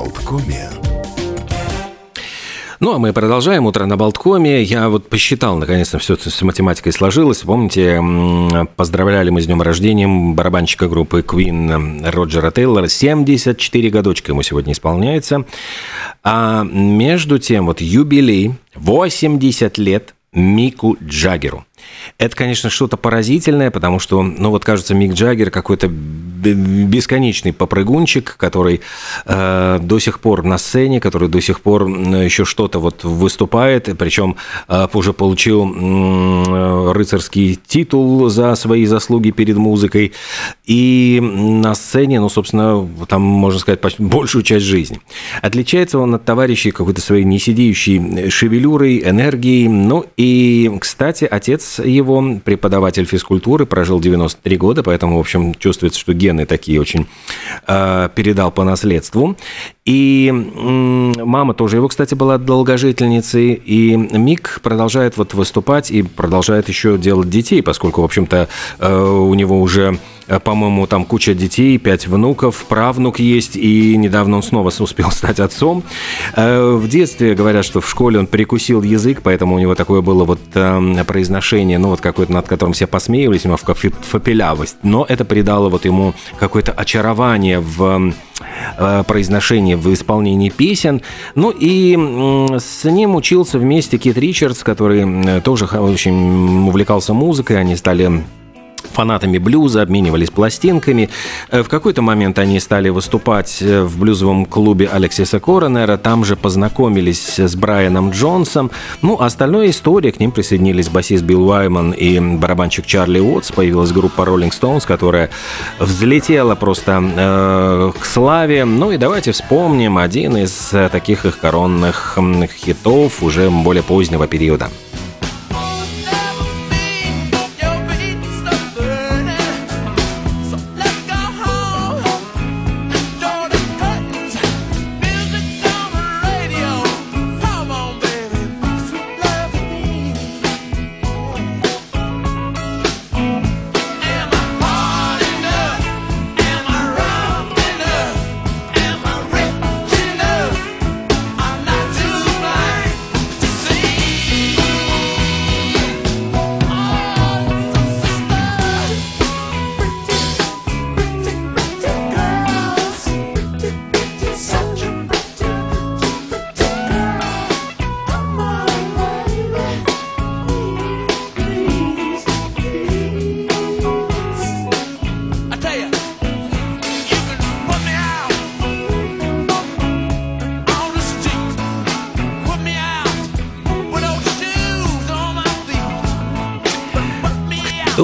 Болткоме. Ну, а мы продолжаем «Утро на Болткоме». Я вот посчитал, наконец-то, все с математикой сложилось. Помните, поздравляли мы с днем рождения барабанщика группы Queen Роджера Тейлора. 74 годочка ему сегодня исполняется. А между тем, вот юбилей, 80 лет Мику Джаггеру. Это, конечно, что-то поразительное, потому что, ну вот, кажется, Мик Джаггер какой-то бесконечный попрыгунчик, который э, до сих пор на сцене, который до сих пор еще что-то вот выступает, причем э, уже получил э, рыцарский титул за свои заслуги перед музыкой, и на сцене, ну, собственно, там, можно сказать, большую часть жизни. Отличается он от товарищей какой-то своей несидеющей шевелюрой, энергией, ну, и, кстати, отец его, преподаватель физкультуры, прожил 93 года, поэтому, в общем, чувствуется, что гены такие очень э, передал по наследству. И мама тоже его, кстати, была долгожительницей. И Мик продолжает вот выступать и продолжает еще делать детей, поскольку, в общем-то, э, у него уже Э, по-моему, там куча детей, пять внуков, правнук есть, и недавно он снова успел стать отцом. Э, в детстве говорят, что в школе он прикусил язык, поэтому у него такое было вот эм, произношение, ну вот какое-то, над которым все посмеивались, немножко фапелявость, но это придало вот ему какое-то очарование в э, произношении, в исполнении песен. Ну и с ним учился вместе Кит Ричардс, который тоже очень увлекался музыкой, они стали фанатами блюза, обменивались пластинками. Э, в какой-то момент они стали выступать э, в блюзовом клубе Алексиса Коронера, там же познакомились с Брайаном Джонсом. Ну, остальная история, к ним присоединились басист Билл Уайман и барабанщик Чарли Уотс, появилась группа Rolling Stones, которая взлетела просто э, к славе. Ну и давайте вспомним один из таких их коронных хитов уже более позднего периода.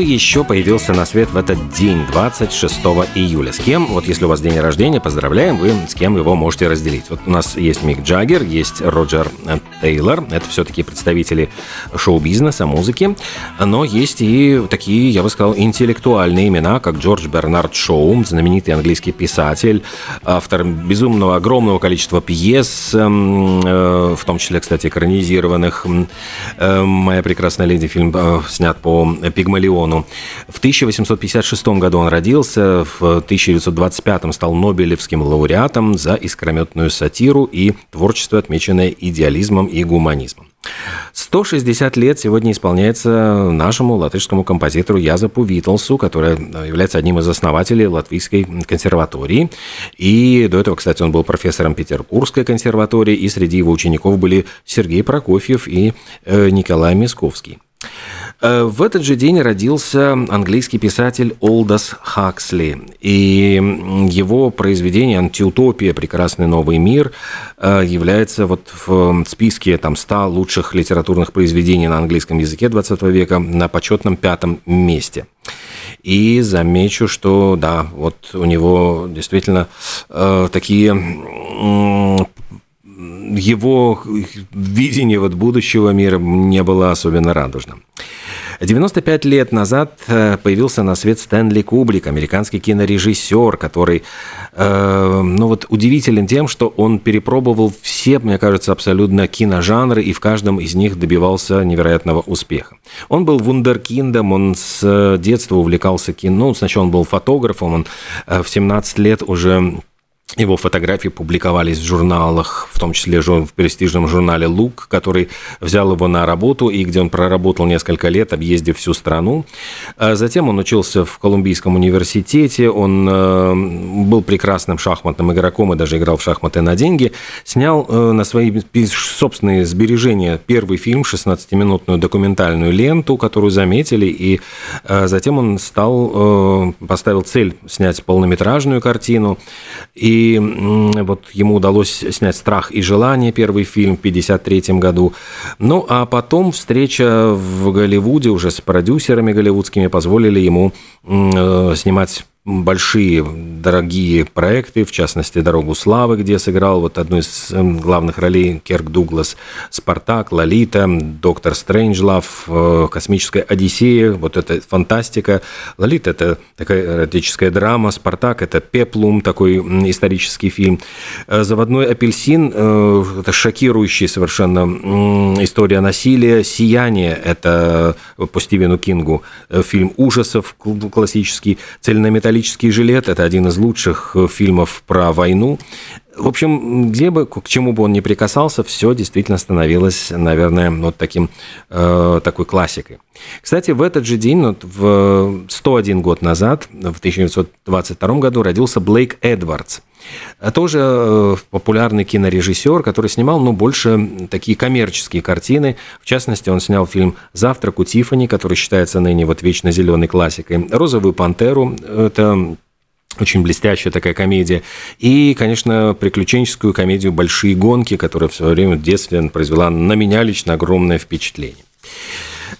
Еще появился на свет в этот день, 26 июля? С кем, вот если у вас день рождения, поздравляем, вы с кем его можете разделить. Вот у нас есть Мик Джаггер, есть Роджер Тейлор, это все-таки представители шоу-бизнеса, музыки, но есть и такие, я бы сказал, интеллектуальные имена, как Джордж Бернард Шоу, знаменитый английский писатель, автор безумного огромного количества пьес, эм, э, в том числе, кстати, экранизированных. Э, «Моя прекрасная леди» фильм э, снят по Пигмалиону Наполеону. В 1856 году он родился, в 1925 стал Нобелевским лауреатом за искрометную сатиру и творчество, отмеченное идеализмом и гуманизмом. 160 лет сегодня исполняется нашему латышскому композитору Язапу Витлсу, который является одним из основателей Латвийской консерватории. И до этого, кстати, он был профессором Петербургской консерватории, и среди его учеников были Сергей Прокофьев и э, Николай Мисковский. Э, в этот же день родился английский писатель Олдос Хаксли, и его произведение «Антиутопия. Прекрасный новый мир» э, является вот в списке там, 100 лучших литературных произведений на английском языке 20 века на почетном пятом месте. И замечу, что да, вот у него действительно э, такие э, его видение вот будущего мира не было особенно радужным. 95 лет назад э, появился на свет Стэнли Кублик, американский кинорежиссер, который, э, ну вот, удивителен тем, что он перепробовал все, мне кажется, абсолютно киножанры, и в каждом из них добивался невероятного успеха. Он был вундеркиндом, он с детства увлекался кино. Сначала он был фотографом, он э, в 17 лет уже его фотографии публиковались в журналах, в том числе в престижном журнале «Лук», который взял его на работу и где он проработал несколько лет, объездив всю страну. А затем он учился в Колумбийском университете, он э, был прекрасным шахматным игроком и даже играл в шахматы на деньги. Снял э, на свои собственные сбережения первый фильм, 16-минутную документальную ленту, которую заметили, и э, затем он стал, поставил цель снять полнометражную картину. И вот ему удалось снять «Страх и желание», первый фильм в 1953 году. Ну, а потом встреча в Голливуде уже с продюсерами голливудскими позволили ему э, снимать большие, дорогие проекты, в частности, «Дорогу славы», где сыграл вот одну из эм, главных ролей Керк Дуглас, «Спартак», «Лолита», «Доктор Стрэнджлав», э, «Космическая Одиссея», вот это фантастика. «Лолита» — это такая эротическая драма, «Спартак» — это «Пеплум», такой исторический фильм. Э, «Заводной апельсин» э, — это шокирующая совершенно история насилия. «Сияние» — это по Стивену Кингу фильм ужасов классический. «Цельнометаллический «Металлический жилет» — это один из лучших э, фильмов про войну. В общем, где бы, к чему бы он ни прикасался, все действительно становилось, наверное, вот таким, э, такой классикой. Кстати, в этот же день, вот в 101 год назад, в 1922 году, родился Блейк Эдвардс. Тоже э, популярный кинорежиссер, который снимал, ну, больше такие коммерческие картины. В частности, он снял фильм «Завтрак у Тиффани», который считается ныне вот вечно зеленой классикой. «Розовую пантеру» – это очень блестящая такая комедия. И, конечно, приключенческую комедию «Большие гонки», которая в свое время в детстве произвела на меня лично огромное впечатление.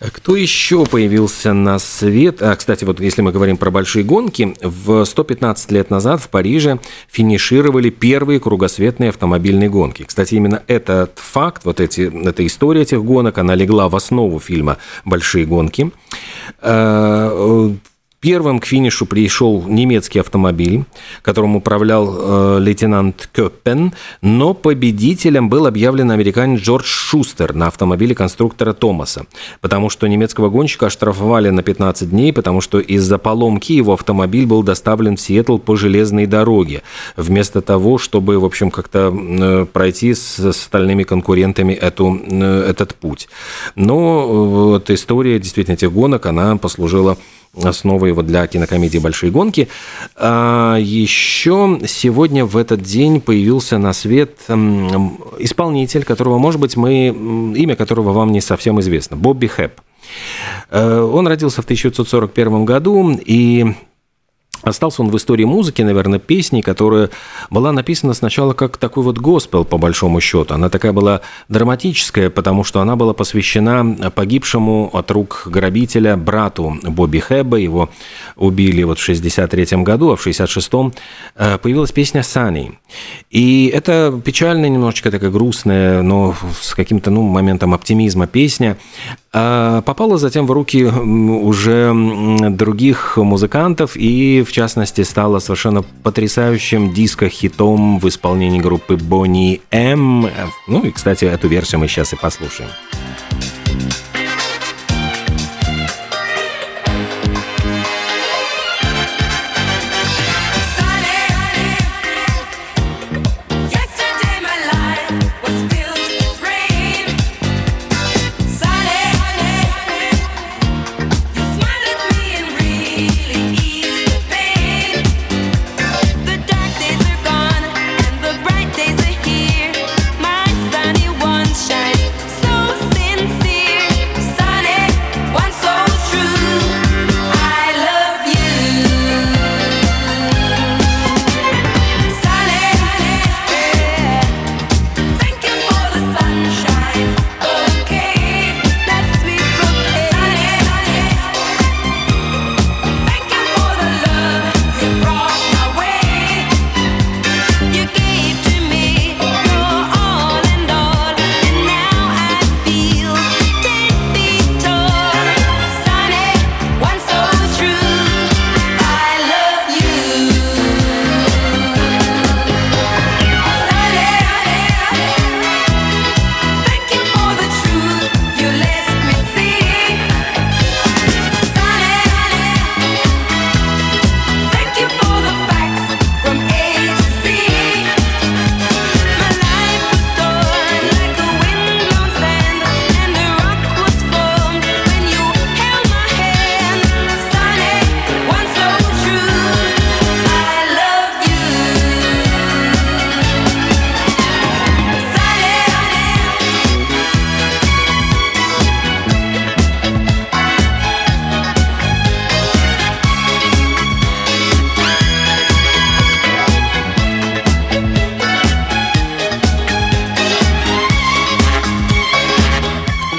Кто еще появился на свет? А, кстати, вот если мы говорим про большие гонки, в 115 лет назад в Париже финишировали первые кругосветные автомобильные гонки. Кстати, именно этот факт, вот эти, эта история этих гонок, она легла в основу фильма «Большие гонки». Первым к финишу пришел немецкий автомобиль, которым управлял э, лейтенант Köppen, но победителем был объявлен американец Джордж Шустер на автомобиле конструктора Томаса, потому что немецкого гонщика оштрафовали на 15 дней, потому что из-за поломки его автомобиль был доставлен в Сиэтл по железной дороге, вместо того, чтобы, в общем, как-то э, пройти с остальными конкурентами эту, э, этот путь. Но э, вот история действительно этих гонок, она послужила основой вот для кинокомедии «Большие гонки». А еще сегодня в этот день появился на свет исполнитель, которого, может быть, мы, имя которого вам не совсем известно, Бобби Хэп. Э, он родился в 1941 году, и Остался он в истории музыки, наверное, песни, которая была написана сначала как такой вот госпел, по большому счету. Она такая была драматическая, потому что она была посвящена погибшему от рук грабителя брату Бобби Хэбба. Его убили вот в 63 году, а в 66-м э, появилась песня «Sunny». И это печальная, немножечко такая грустная, но с каким-то ну, моментом оптимизма песня. А попала затем в руки уже других музыкантов и, в частности, стала совершенно потрясающим диско-хитом в исполнении группы Bonnie M. Ну и, кстати, эту версию мы сейчас и послушаем.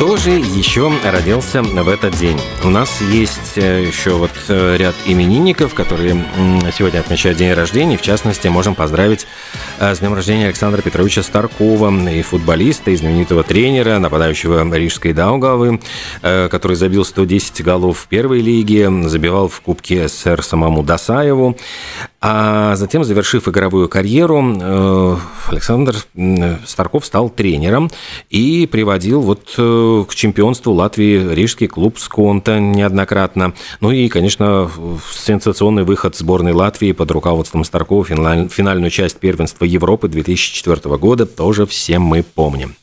Кто же еще родился в этот день? У нас есть э, еще вот э, ряд именинников, которые сегодня отмечают день рождения. В частности, можем поздравить э, с днем рождения Александра Петровича Старкова, и футболиста, и знаменитого тренера, нападающего Рижской Даугавы, который забил 110 голов в первой лиге, забивал в Кубке СССР самому Досаеву. А затем, завершив игровую карьеру, Александр Старков стал тренером и приводил вот к чемпионству Латвии рижский клуб «Сконта» неоднократно. Ну и, конечно, сенсационный выход сборной Латвии под руководством Старкова в финальную часть первенства Европы 2004 года тоже всем мы помним.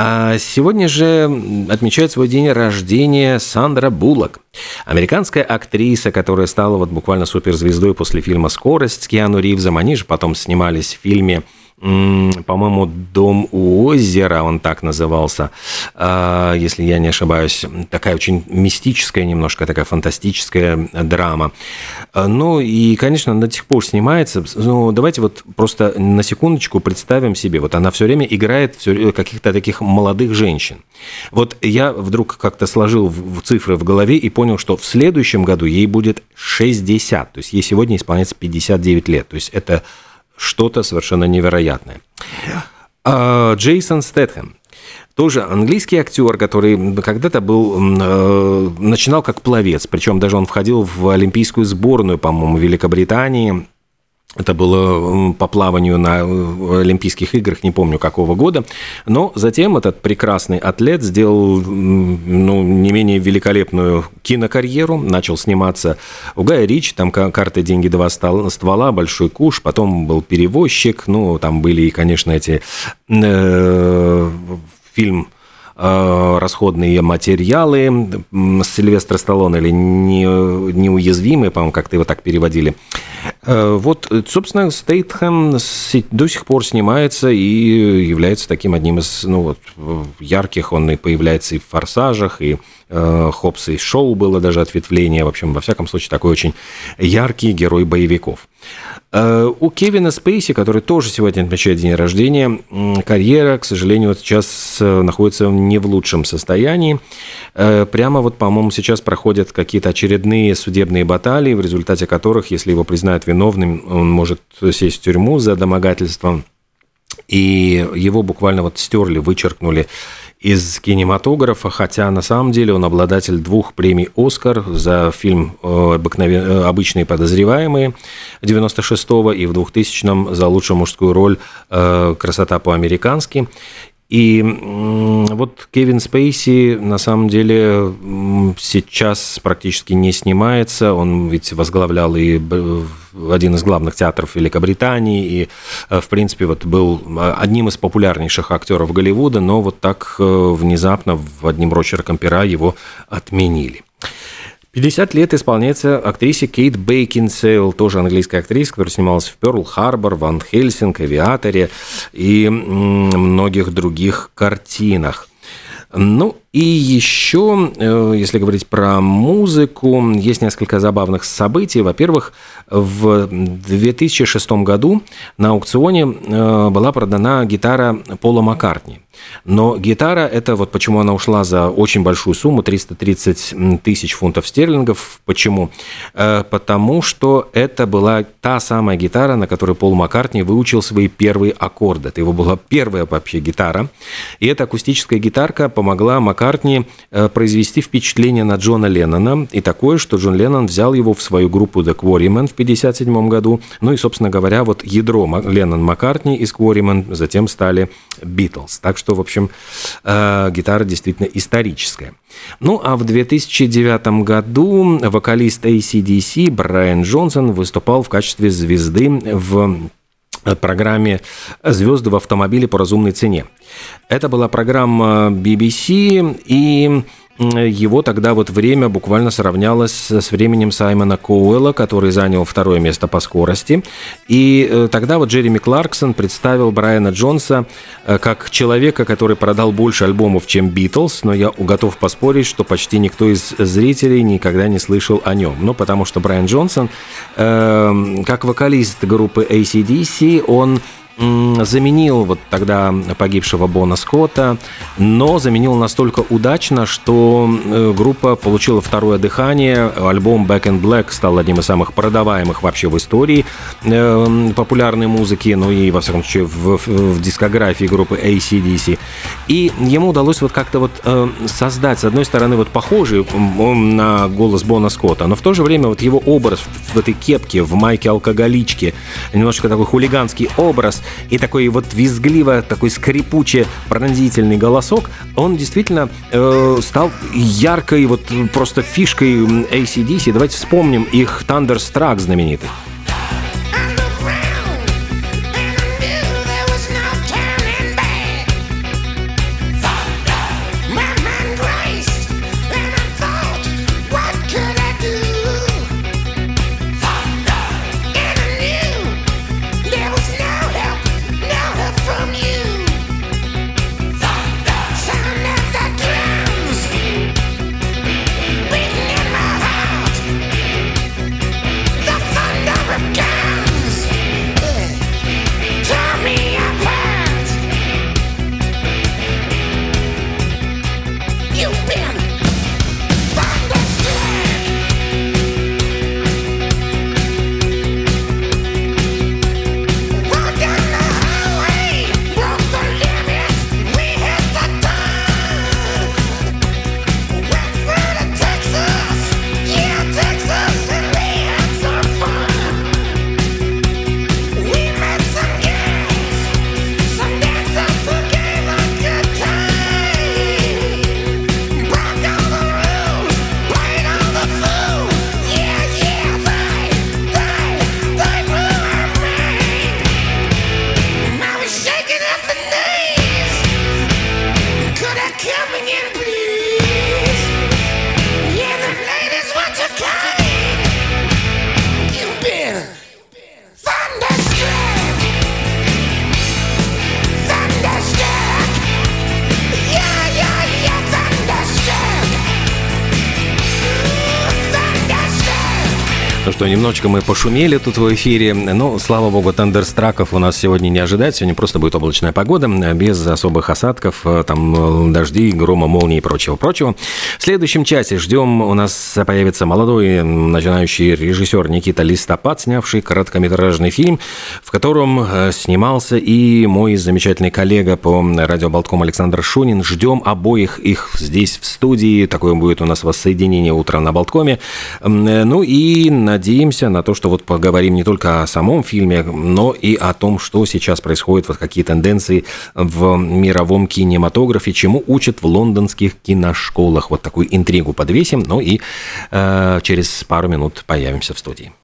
А сегодня же отмечает свой день рождения Сандра Буллок. Американская актриса, которая стала вот буквально суперзвездой после фильма «Скорость» с Киану Ривзом. Они же потом снимались в фильме по-моему, «Дом у озера», он так назывался, а, если я не ошибаюсь. Такая очень мистическая немножко, такая фантастическая драма. А, ну и, конечно, до сих пор снимается. Ну, давайте вот просто на секундочку представим себе. Вот она все время играет каких-то таких молодых женщин. Вот я вдруг как-то сложил цифры в голове и понял, что в следующем году ей будет 60. То есть ей сегодня исполняется 59 лет. То есть это что-то совершенно невероятное. А, Джейсон Стэтхэм. Тоже английский актер, который когда-то был, э, начинал как пловец, причем даже он входил в олимпийскую сборную, по-моему, Великобритании это было по плаванию на э, Олимпийских играх, не помню какого года. Но затем этот прекрасный атлет сделал ну, не менее великолепную кинокарьеру, начал сниматься у Гая Рич, там карты «Деньги, два ствола», «Большой куш», потом был «Перевозчик», ну, там были и, конечно, эти... Э, фильм расходные материалы. Сильвестр Сталлоне или не, неуязвимые, по-моему, как-то его так переводили. Э, вот, собственно, Стейтхэм до сих пор снимается и является таким одним из ну, вот, ярких. Он и появляется и в «Форсажах», и э, Хопс и Шоу было даже ответвление. В общем, во всяком случае, такой очень яркий герой боевиков. Э, у Кевина Спейси, который тоже сегодня отмечает день рождения, карьера, к сожалению, вот сейчас э, находится не в лучшем состоянии. Э, прямо вот, по-моему, сейчас проходят какие-то очередные судебные баталии, в результате которых, если его признают виновным, он может сесть в тюрьму за домогательство. И его буквально вот стерли, вычеркнули из кинематографа, хотя на самом деле он обладатель двух премий «Оскар» за фильм э, «Обычные подозреваемые» 96-го и в 2000-м за лучшую мужскую роль э, «Красота по-американски». И вот Кевин Спейси на самом деле сейчас практически не снимается. Он ведь возглавлял и один из главных театров Великобритании и, э, в принципе, вот был э, одним из популярнейших актеров Голливуда, но вот так э, внезапно в одним рочерком пера его отменили. 50 лет исполняется актрисе Кейт Бейкинсейл, тоже английская актриса, которая снималась в «Перл Харбор», «Ван Хельсинг», «Авиаторе» и многих других картинах. Ну и еще, э, если говорить про музыку, есть несколько забавных событий. Во-первых, в 2006 году на аукционе э, была продана гитара Пола Маккартни. Но гитара, это вот почему она ушла за очень большую сумму, 330 тысяч фунтов стерлингов. Почему? Э, потому что это была та самая гитара, на которой Пол Маккартни выучил свои первые аккорды. Это его была первая вообще гитара. И эта акустическая гитарка помогла Маккартни э, произвести впечатление на Джона Леннона. И такое, что Джон Леннон взял его в свою группу The Quarrymen в 1957 году. Ну и, собственно говоря, вот ядро Леннон Маккартни из Quarrymen затем стали Beatles. Так что, в общем, э, гитара действительно историческая. Ну, а в 2009 году вокалист ACDC Брайан Джонсон выступал в качестве звезды в программе «Звезды в автомобиле по разумной цене». Это была программа BBC, и его тогда вот время буквально сравнялось с временем Саймона Коуэлла, который занял второе место по скорости. И э, тогда вот Джереми Кларксон представил Брайана Джонса э, как человека, который продал больше альбомов, чем Битлз, но я готов поспорить, что почти никто из зрителей никогда не слышал о нем. Ну, потому что Брайан Джонсон, э, как вокалист группы ACDC, он заменил вот тогда погибшего Бона Скотта, но заменил настолько удачно, что э, группа получила второе дыхание. Альбом Back in Black стал одним из самых продаваемых вообще в истории э, популярной музыки, ну и, во всяком случае, в, в дискографии группы ACDC. И ему удалось вот как-то вот э, создать, с одной стороны, вот похожий на голос Бона Скотта, но в то же время вот его образ в этой кепке, в майке алкоголички, немножко такой хулиганский образ и такой вот визгливо, такой скрипучий, пронзительный голосок, он действительно э, стал яркой, вот просто фишкой ACDC. Давайте вспомним их Thunderstruck знаменитый. Что немножечко мы пошумели тут в эфире. Но, слава богу, тандерстраков у нас сегодня не ожидать. Сегодня просто будет облачная погода, без особых осадков, там дожди, грома, молнии и прочего-прочего. В следующем часе ждем, у нас появится молодой начинающий режиссер Никита Листопад, снявший короткометражный фильм, в котором э, снимался и мой замечательный коллега по радио Болтком Александр Шунин. Ждем обоих их здесь в студии. Такое будет у нас воссоединение утром на Болткоме. Ну и надеюсь, надеемся на то, что вот поговорим не только о самом фильме, но и о том, что сейчас происходит, вот какие тенденции в мировом кинематографе, чему учат в лондонских киношколах. Вот такую интригу подвесим, ну и э, через пару минут появимся в студии.